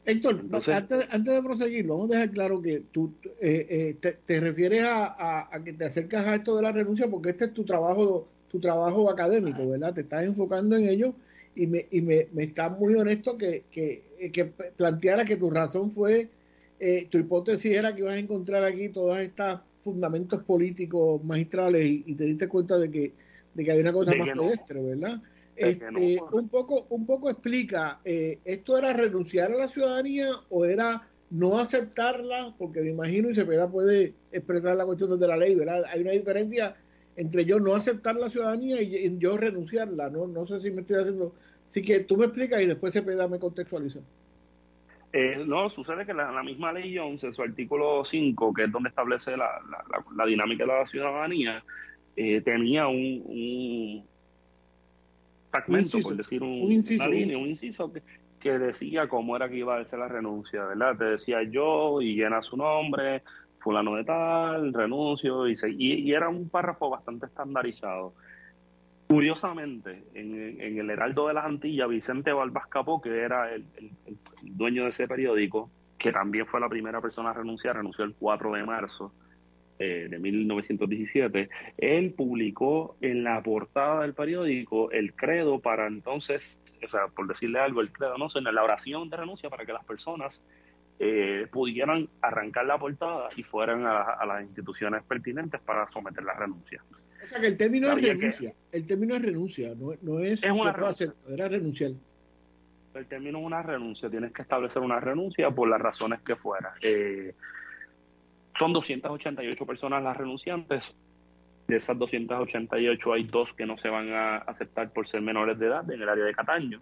Héctor, antes, antes, de proseguir, vamos a dejar claro que tú eh, eh, te, refieres a, que te acercas a esto de la renuncia porque este es tu trabajo tu trabajo académico, ¿verdad? Te estás enfocando en ello y me, y me, me está muy honesto que, que, que planteara que tu razón fue, eh, tu hipótesis era que ibas a encontrar aquí todas estas fundamentos políticos magistrales y, te diste cuenta de que, de que hay una cosa más pedestre, ¿verdad? Este, un poco un poco explica, eh, ¿esto era renunciar a la ciudadanía o era no aceptarla? Porque me imagino, y se puede expresar la cuestión desde la ley, ¿verdad? Hay una diferencia entre yo no aceptar la ciudadanía y yo renunciarla, ¿no? No sé si me estoy haciendo Así que tú me explicas y después Cepeda me contextualiza. Eh, no, sucede que la, misma ley 11, en su artículo 5, que es donde establece la, la, dinámica de la ciudadanía, eh, tenía un, un fragmento, por decir un, una línea, un inciso que, que decía cómo era que iba a ser la renuncia, ¿verdad? Te decía yo y llena su nombre, fulano de tal, renuncio, y, y, era un párrafo bastante estandarizado. Curiosamente, en, el Heraldo de las Antillas, Vicente Balbás Capó, que era el, dueño de ese periódico, que también fue la primera persona a renunciar, renunció el 4 de marzo eh, de 1917, él publicó en la portada del periódico el credo para entonces, o sea, por decirle algo, el credo, no sé, en la oración de renuncia para que las personas eh, pudieran arrancar la portada y fueran a, las instituciones pertinentes para someter la renuncia. O sea que el término es renuncia, el término es renuncia, no, no es, es una renuncia. era renunciar. El término es una renuncia, tienes que establecer una renuncia por las razones que fuera. Eh, son 288 personas las renunciantes. De esas 288 hay dos que no se van a aceptar por ser menores de edad en el área de Cataño.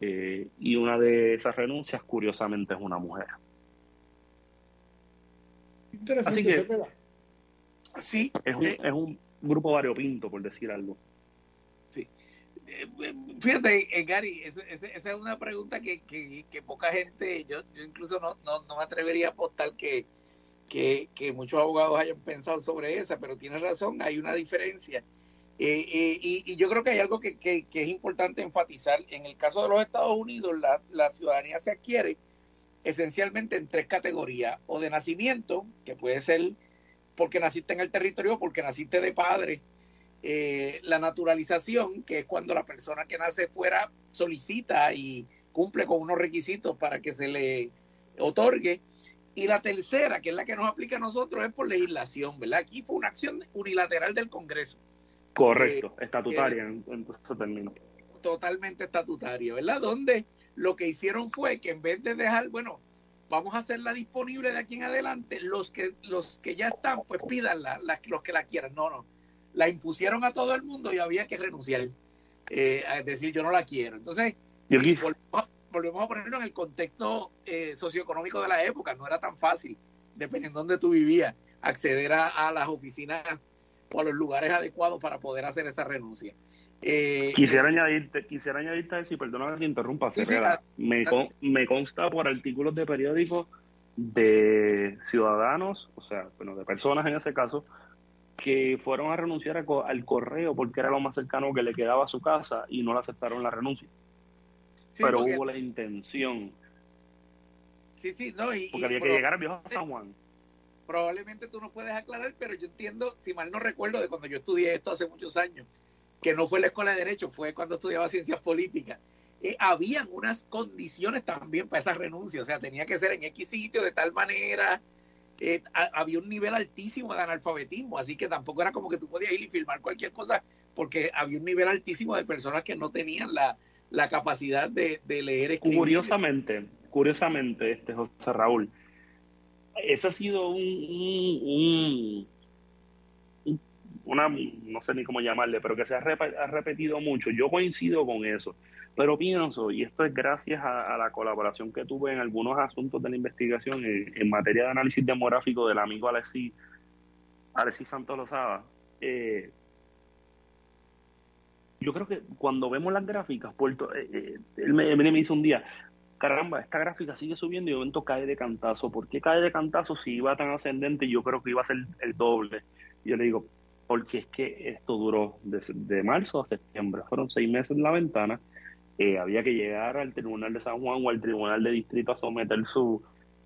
Eh, y una de esas renuncias, curiosamente, es una mujer. Interesante, Así que sí, es un, eh, es un grupo variopinto, por decir algo. Sí. Eh, fíjate, Gary, esa, es una pregunta que, que, poca gente, yo, yo incluso no, no, no me atrevería a apostar que, que, que, muchos abogados hayan pensado sobre esa, pero tienes razón, hay una diferencia eh, eh, y, yo creo que hay algo que, es importante enfatizar. En el caso de los Estados Unidos, la, ciudadanía se adquiere esencialmente en tres categorías. O de nacimiento, que puede ser porque naciste en el territorio o porque naciste de padre. Eh, la naturalización, que es cuando la persona que nace fuera solicita y cumple con unos requisitos para que se le otorgue. Y la tercera, que es la que nos aplica a nosotros, es por legislación, ¿verdad? Aquí fue una acción unilateral del Congreso. Correcto, eh, estatutaria en, su término. Totalmente estatutaria, ¿verdad? Donde lo que hicieron fue que en vez de dejar, bueno, vamos a hacerla disponible de aquí en adelante, los que los que ya están, pues pídanla, los que la quieran. No, no, la impusieron a todo el mundo y había que renunciar. Eh, es decir, yo no la quiero. Entonces, volvemos, a ponerlo en el contexto eh, socioeconómico de la época. No era tan fácil, dependiendo de dónde tú vivías, acceder a las oficinas o a los lugares adecuados para poder hacer esa renuncia. Eh, quisiera añadirte, quisiera añadirte a perdona que interrumpa, me, me consta por artículos de periódicos de ciudadanos, o sea, bueno, de personas en ese caso, que fueron a renunciar al correo porque era lo más cercano que le quedaba a su casa y no le aceptaron la renuncia. Pero hubo la intención. Sí, sí, no, y, porque había que llegar al viejo San Juan probablemente tú no puedes aclarar, pero yo entiendo, si mal no recuerdo, de cuando yo estudié esto hace muchos años, que no fue la escuela de Derecho, fue cuando estudiaba Ciencias Políticas. Eh, habían unas condiciones también para esa renuncia, o sea, tenía que ser en X sitio de tal manera, eh, había un nivel altísimo de analfabetismo, así que tampoco era como que tú podías ir y filmar cualquier cosa, porque había un nivel altísimo de personas que no tenían la, la capacidad de, de leer, escribir. Curiosamente, curiosamente, este José Raúl, ese ha sido un, una, no sé ni cómo llamarle, pero que se ha, repetido mucho. Yo coincido con eso, pero pienso, y esto es gracias a, la colaboración que tuve en algunos asuntos de la investigación en, materia de análisis demográfico del amigo Alexis, Alexis Santos Lozada, eh, yo creo que cuando vemos las gráficas, Puerto, eh, eh, él, me, él me dice un día, caramba, esta gráfica sigue subiendo y de momento cae de cantazo. ¿Por qué cae de cantazo si iba tan ascendente? Yo creo que iba a ser el doble. yo le digo, porque es que esto duró de, marzo a septiembre, fueron seis meses en la ventana. Eh, había que llegar al Tribunal de San Juan o al Tribunal de Distrito a someter su,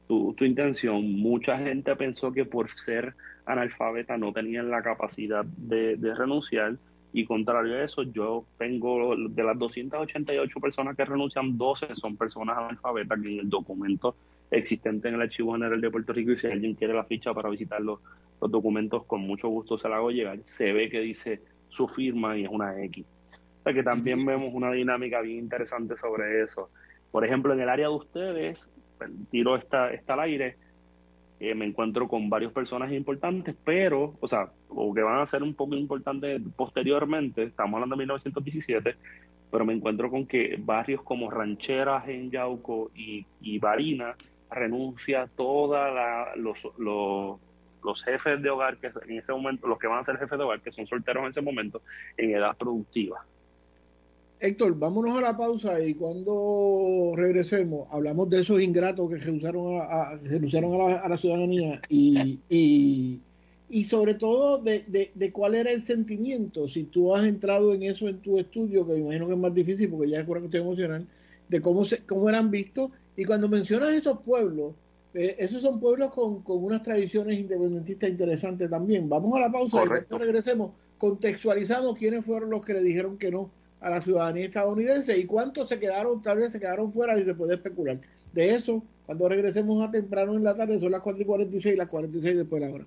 su, intención. Mucha gente pensó que por ser analfabeta no tenían la capacidad de renunciar y contrario a eso, yo tengo de las 288 personas que renuncian, 12 son personas analfabetas que en el documento existente en el Archivo General de Puerto Rico, y si alguien quiere la ficha para visitar los, documentos, con mucho gusto se la hago llegar. Se ve que dice su firma y es una X. O sea que también vemos una dinámica bien interesante sobre eso. Por ejemplo, en el área de ustedes, tiro esta, esta al aire, eh, me encuentro con varios personajes importantes, pero, o sea, o que van a ser un poco importantes posteriormente, estamos hablando de 1917, pero me encuentro con que barrios como Rancheras en Yauco y, y Barina renuncia toda la, los, los, los jefes de hogar que en ese momento, los que van a ser jefes de hogar, que son solteros en ese momento, en edad productiva. Héctor, vámonos a la pausa y cuando regresemos hablamos de esos ingratos que renunciaron a, a, la, a la ciudadanía y, y, y sobre todo de, de, de, cuál era el sentimiento, si tú has entrado en eso en tu estudio, que me imagino que es más difícil porque ya es una cuestión emocional, de cómo, se, cómo eran vistos y cuando mencionas esos pueblos, eh, esos son pueblos con, con, unas tradiciones independentistas interesantes también. Vamos a la pausa Correcto. y cuando regresemos contextualizamos quiénes fueron los que le dijeron que no a la ciudadanía estadounidense y cuántos se quedaron, tal vez se quedaron fuera y se puede especular. De eso, cuando regresemos a temprano en la tarde, son las 4 y 46 y las 46 después de la hora.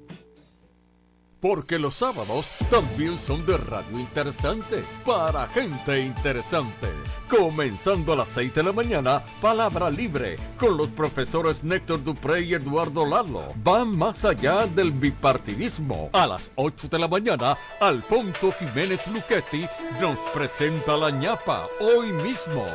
porque los sábados también son de radio interesante para gente interesante. Comenzando a las 6 de la mañana, Palabra Libre, con los profesores Néctor Dupré y Eduardo Lalo. Van más allá del bipartidismo. A las 8 de la mañana, Alfonso Jiménez Luchetti nos presenta la ñapa hoy mismo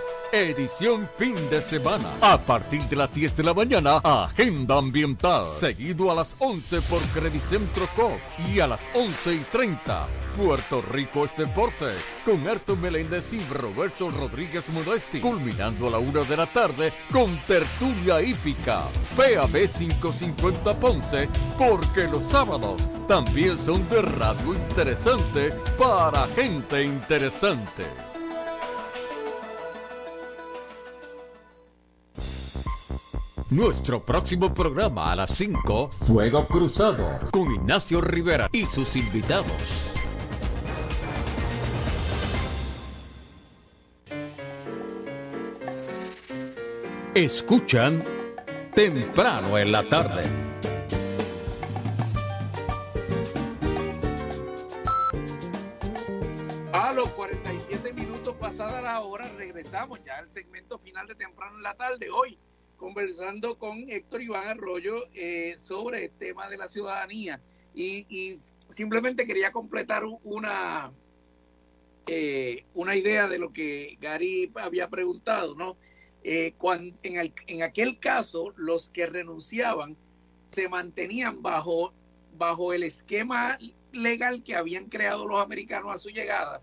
edición fin de semana. A partir de las 10 de la mañana, Agenda Ambiental. Seguido a las 11 por Credicentro Cop. Y a las 11 y 30, Puerto Rico es deporte. Con Arto Meléndez y Roberto Rodríguez Modesti. Culminando a la 1 de la tarde con Tertulia Hípica. PAB 550 Ponce. Porque los sábados también son de radio interesante para gente interesante. Nuestro próximo programa a las 5, Fuego Cruzado, con Ignacio Rivera y sus invitados. Escuchan temprano en la tarde. A los 47 minutos pasada la hora regresamos ya al segmento final de temprano en la tarde hoy conversando con Héctor Iván Arroyo eh, sobre el tema de la ciudadanía. Y, simplemente quería completar una, eh, una idea de lo que Gary había preguntado, ¿no? Eh, en aquel caso, los que renunciaban se mantenían bajo, bajo el esquema legal que habían creado los americanos a su llegada,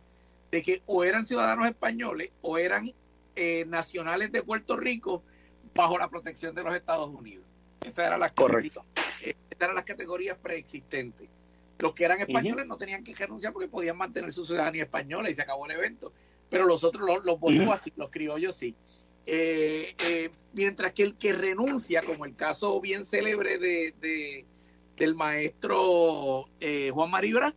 de que o eran ciudadanos españoles o eran eh, nacionales de Puerto Rico bajo la protección de los Estados Unidos. Esas eran las, Correcto. Esas eran las categorías preexistentes. Los que eran españoles uh -huh. no tenían que renunciar porque podían mantener su ciudadanía española y se acabó el evento. Pero los otros, los, los boricuas uh -huh. los criollos sí. Eh, eh, mientras que el que renuncia, como el caso bien célebre de, de del maestro eh, Juan Maribra,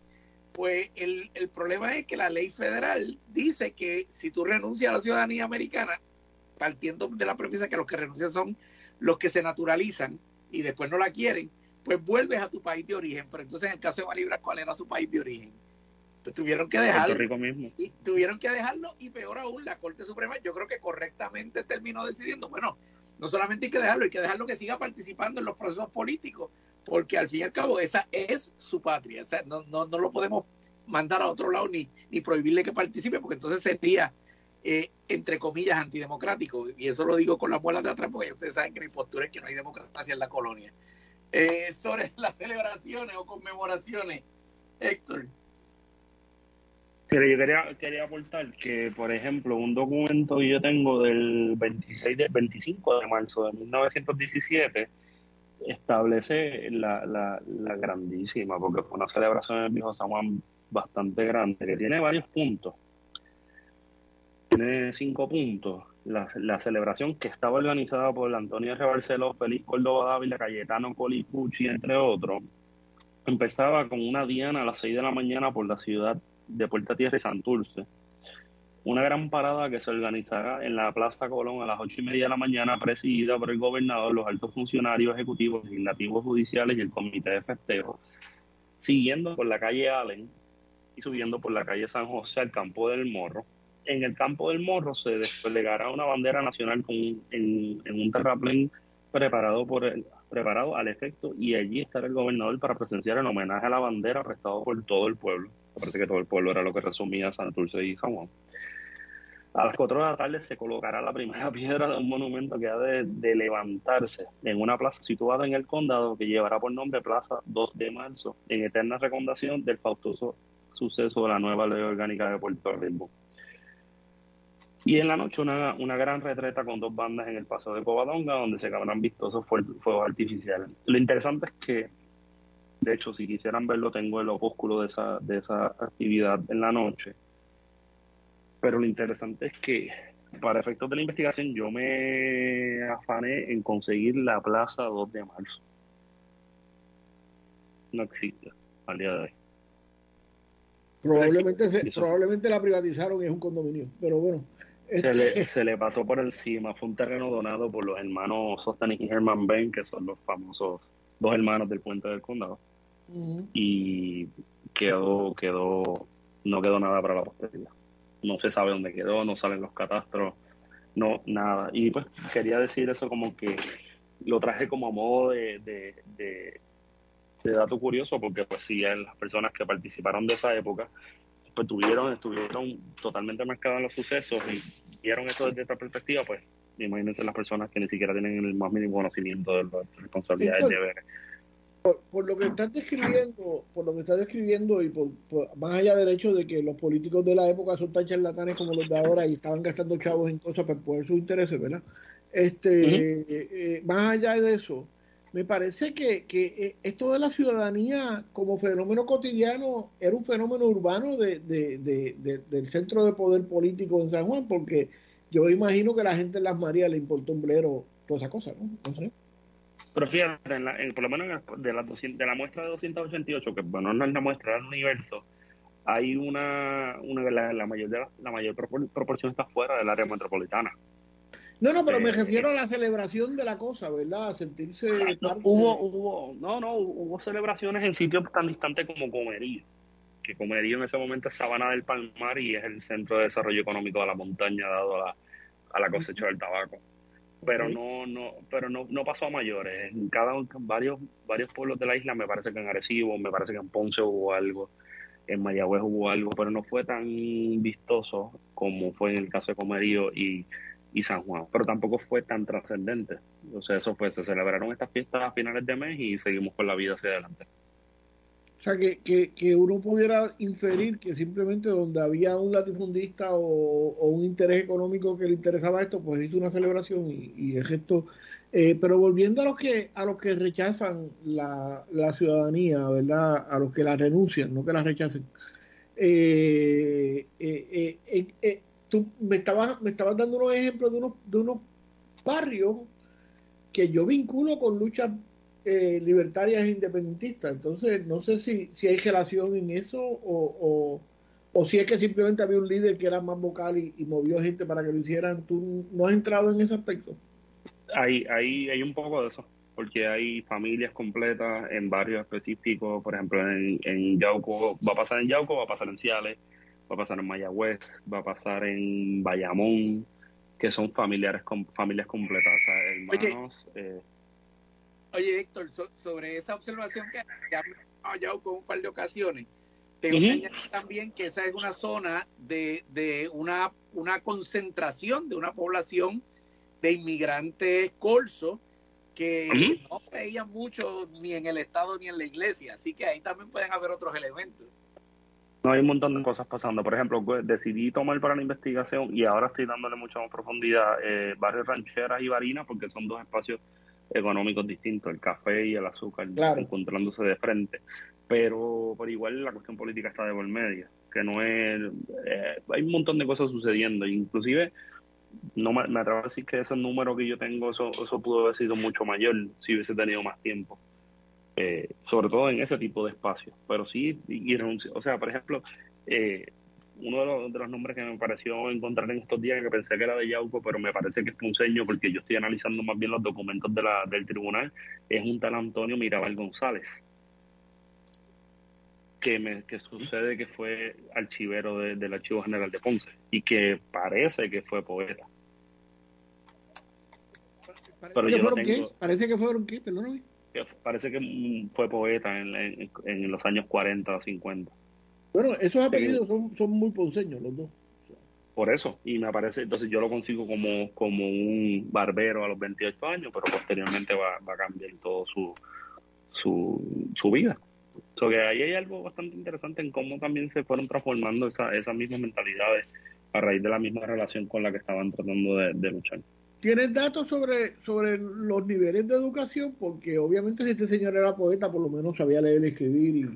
pues el, el problema es que la ley federal dice que si tú renuncias a la ciudadanía americana, partiendo de la premisa que los que renuncian son los que se naturalizan y después no la quieren, pues vuelves a tu país de origen. Pero entonces en el caso de Malibra, ¿cuál era su país de origen? Pues tuvieron que dejarlo. Y tuvieron que dejarlo y peor aún, la Corte Suprema yo creo que correctamente terminó decidiendo, bueno, no solamente hay que dejarlo, hay que dejarlo que siga participando en los procesos políticos, porque al fin y al cabo esa es su patria. O sea, no, no, no lo podemos mandar a otro lado ni, ni prohibirle que participe, porque entonces sería eh, entre comillas, antidemocrático. Y eso lo digo con las muelas de atrás, porque ustedes saben que mi postura es que no hay democracia en la colonia. Eh, sobre las celebraciones o conmemoraciones, Héctor. Pero yo quería, quería aportar que, por ejemplo, un documento que yo tengo del 26 de, 25 de marzo de 1917 establece la, la, la grandísima, porque fue una celebración en el viejo San Juan bastante grande, que tiene varios puntos tiene cinco puntos. La, celebración que estaba organizada por Antonio R. Barceló, Félix Córdoba Dávila, Cayetano Colipucci, entre otros, empezaba con una diana a las seis de la mañana por la ciudad de Puerta Tierra y Santurce. una gran parada que se organizará en la Plaza Colón a las ocho y media de la mañana, presidida por el gobernador, los altos funcionarios ejecutivos, legislativos, judiciales y el comité de festejo, siguiendo por la calle Allen y subiendo por la calle San José al campo del Morro. En el campo del Morro se desplegará una bandera nacional con, en, un terraplén preparado por el, preparado al efecto y allí estará el gobernador para presenciar el homenaje a la bandera prestado por todo el pueblo. Parece que todo el pueblo era lo que resumía Santurce y San Juan. A las 4 de la tarde se colocará la primera piedra de un monumento que ha de, levantarse en una plaza situada en el condado que llevará por nombre Plaza 2 de Marzo, en eterna recordación del faustoso suceso de la nueva ley orgánica de Puerto Rico. Y en la noche una, una gran retreta con dos bandas en el paso de Covadonga, donde se quedarán vistosos fuegos artificiales. Lo interesante es que, de hecho, si quisieran verlo, tengo el opúsculo de esa, de esa actividad en la noche pero lo interesante es que para efectos de la investigación yo me afané en conseguir la plaza 2 de marzo. No existe al día de hoy. Probablemente, probablemente la privatizaron y es un condominio, pero bueno. Se le, se le pasó por encima, fue un terreno donado por los hermanos Sostanik y Herman Ben, que son los famosos dos hermanos del puente del condado. Y quedó, quedó, no quedó nada para la posteridad no se sabe dónde quedó, no salen los catastros, no, nada. Y pues quería decir eso como que lo traje como a modo de, de, dato curioso, porque pues sí, las personas que participaron de esa época, pues tuvieron, estuvieron totalmente marcadas en los sucesos y vieron eso desde esta perspectiva, pues imagínense las personas que ni siquiera tienen el más mínimo conocimiento de las responsabilidades y deberes por, lo que estás describiendo, por lo que estás describiendo y por, más allá del hecho de que los políticos de la época son tan charlatanes como los de ahora y estaban gastando chavos en cosas para poder sus intereses, ¿verdad? Este, eh, más allá de eso, me parece que, que, eh, esto de la ciudadanía como fenómeno cotidiano era un fenómeno urbano de, del centro de poder político en San Juan, porque yo imagino que la gente en Las Marías le importó un blero toda esa cosa, ¿no? no sé. Pero fíjate, en por lo menos de, la, de la muestra de 288, que bueno, no es la muestra del universo, hay una, una la, mayor de la, mayor proporción está fuera del área metropolitana. No, no, pero me eh, refiero a la celebración de la cosa, ¿verdad? A sentirse no, hubo, hubo, no, no, hubo celebraciones en sitios tan distantes como Comerío, que Comerío en ese momento es Sabana del Palmar y es el centro de desarrollo económico de la montaña dado a la, a la cosecha del tabaco. Pero no no pero no, no pasó a mayores. En cada varios varios pueblos de la isla me parece que en Arecibo me parece que en Ponce hubo algo en Mayagüez hubo algo pero no fue tan vistoso como fue en el caso de Comerío y, y San Juan pero tampoco fue tan trascendente sea eso fue se celebraron estas fiestas a finales de mes y seguimos con la vida hacia adelante o sea, que, que, que, uno pudiera inferir que simplemente donde había un latifundista o, un interés económico que le interesaba esto, pues hizo una celebración y, y el gesto. Eh, pero volviendo a los que a los que rechazan la, la ciudadanía, ¿verdad? A los que la renuncian, no que la rechacen. Eh, eh, tú me estabas, me estabas dando unos ejemplos de unos, de unos barrios que yo vinculo con luchas eh, libertarias e independentistas. Entonces, no sé si, si hay relación en eso o, o, si es que simplemente había un líder que era más vocal y, movió gente para que lo hicieran. ¿Tú no has entrado en ese aspecto? Hay, hay, hay un poco de eso, porque hay familias completas en barrios específicos, por ejemplo, en, en Yauco, va a pasar en Yauco, va a pasar en Ciales, va a pasar en Mayagüez, va a pasar en Bayamón, que son familiares con familias completas, o sea, hermanos... Eh, Oye, Héctor, sobre esa observación que ya me he fallado con un par de ocasiones, tengo que añadir también que esa es una zona de, de una, una concentración de una población de inmigrantes colsos que no creían mucho ni en el Estado ni en la iglesia, así que ahí también pueden haber otros elementos. No hay un montón de cosas pasando. Por ejemplo, pues, decidí tomar para la investigación y ahora estoy dándole mucha más profundidad eh, barrios rancheras y barinas porque son dos espacios económicos distintos, el café y el azúcar encontrándose de frente. Pero por igual la cuestión política está de por medio, que no es... Eh, hay un montón de cosas sucediendo, inclusive no me, atrevo a decir que ese número que yo tengo, eso, eso pudo haber sido mucho mayor si hubiese tenido más tiempo. Eh, sobre todo en ese tipo de espacios. Pero sí, y, o sea, por ejemplo, eh, uno de los, de los nombres que me pareció encontrar en estos días, que pensé que era de Yauco, pero me parece que es Ponceño, porque yo estoy analizando más bien los documentos de la, del tribunal, es un tal Antonio Mirabal González, que, me, que sucede que fue archivero del Archivo General de Ponce y que parece que fue poeta. Pero yo fueron qué? Parece que fueron qué, perdóname. Parece que fue poeta en, en, en los años 40 o 50. Bueno, esos apellidos son, son muy ponceños los dos. Por eso, y me parece, entonces yo lo consigo como, como un barbero a los 28 años, pero posteriormente va, va a cambiar todo su, su, su vida. So que ahí hay algo bastante interesante en cómo también se fueron transformando esa, esas mismas mentalidades a raíz de la misma relación con la que estaban tratando de, de luchar. ¿Tienes datos sobre, sobre los niveles de educación? Porque obviamente si este señor era poeta, por lo menos sabía leer y escribir. Y...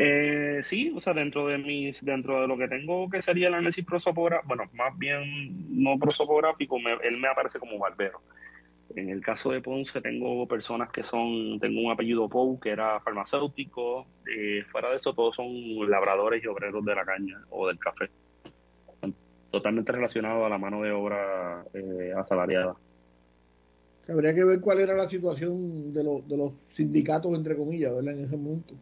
Eh, sí, o sea, dentro de mis, dentro de lo que tengo que sería el análisis prosopográfico, bueno, más bien no prosopográfico, él me aparece como barbero. En el caso de Ponce tengo personas que son, tengo un apellido Pou, que era farmacéutico, eh, fuera de eso todos son labradores y obreros de la caña o del café. Totalmente relacionado a la mano de obra eh, asalariada. Habría que ver cuál era la situación de, de los sindicatos, entre comillas, ¿verdad? En ese momento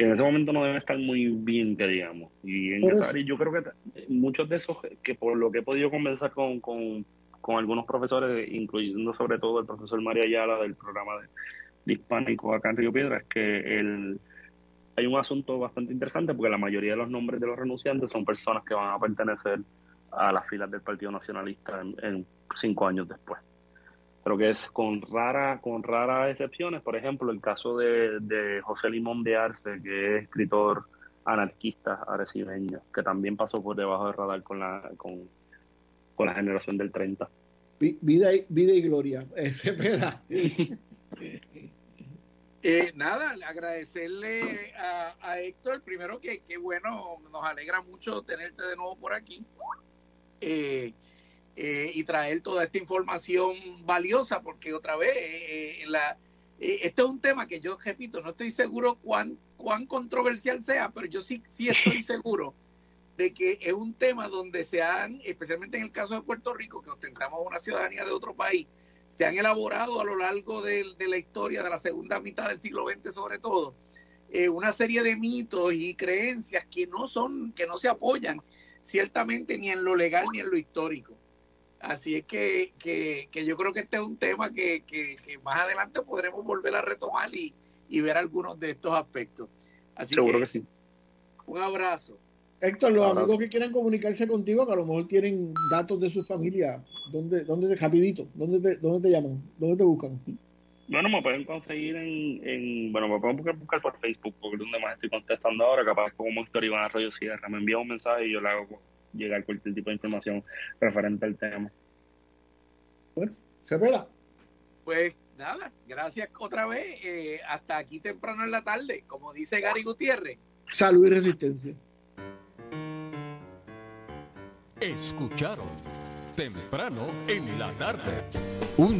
que en ese momento no deben estar muy bien, que digamos. Y en esa yo creo que muchos de esos, que por lo que he podido conversar con, con, algunos profesores, incluyendo sobre todo el profesor María Ayala del programa de, hispánico acá en Río Piedra, es que el, hay un asunto bastante interesante porque la mayoría de los nombres de los renunciantes son personas que van a pertenecer a las filas del Partido Nacionalista en cinco años después pero que es con rara, con raras excepciones, por ejemplo, el caso de, de José Limón de Arce, que es escritor anarquista arecibeño, que también pasó por debajo del radar con la, con, con la generación del 30. Vida y, vida y gloria, ese eh, nada, agradecerle a, a, Héctor, primero que, que bueno, nos alegra mucho tenerte de nuevo por aquí. Eh, eh, y traer toda esta información valiosa, porque otra vez, eh, la, este es un tema que yo repito, no estoy seguro cuán, cuán controversial sea, pero yo sí, sí estoy seguro de que es un tema donde se han, especialmente en el caso de Puerto Rico, que ostentamos una ciudadanía de otro país, se han elaborado a lo largo de, la historia de la segunda mitad del siglo XX sobre todo, una serie de mitos y creencias que no son, que no se apoyan ciertamente ni en lo legal ni en lo histórico. Así es que, que, yo creo que este es un tema que, que, más adelante podremos volver a retomar y, ver algunos de estos aspectos. Así Seguro que, sí. Un abrazo. Héctor, los amigos que quieran comunicarse contigo, que a lo mejor tienen datos de su familia, ¿dónde, dónde rapidito, dónde te, dónde te llaman? ¿Dónde te buscan? Bueno, me pueden conseguir en, en bueno, me pueden buscar, buscar, por Facebook, porque es donde más estoy contestando ahora, capaz como Héctor Iván Arroyo Sierra, me envía un mensaje y yo le hago llegar cualquier tipo de información referente al tema. Bueno, se veda. Pues nada, gracias otra vez. Eh, hasta aquí temprano en la tarde, como dice Gary Gutiérrez. Salud y resistencia. Escucharon temprano en la tarde. Un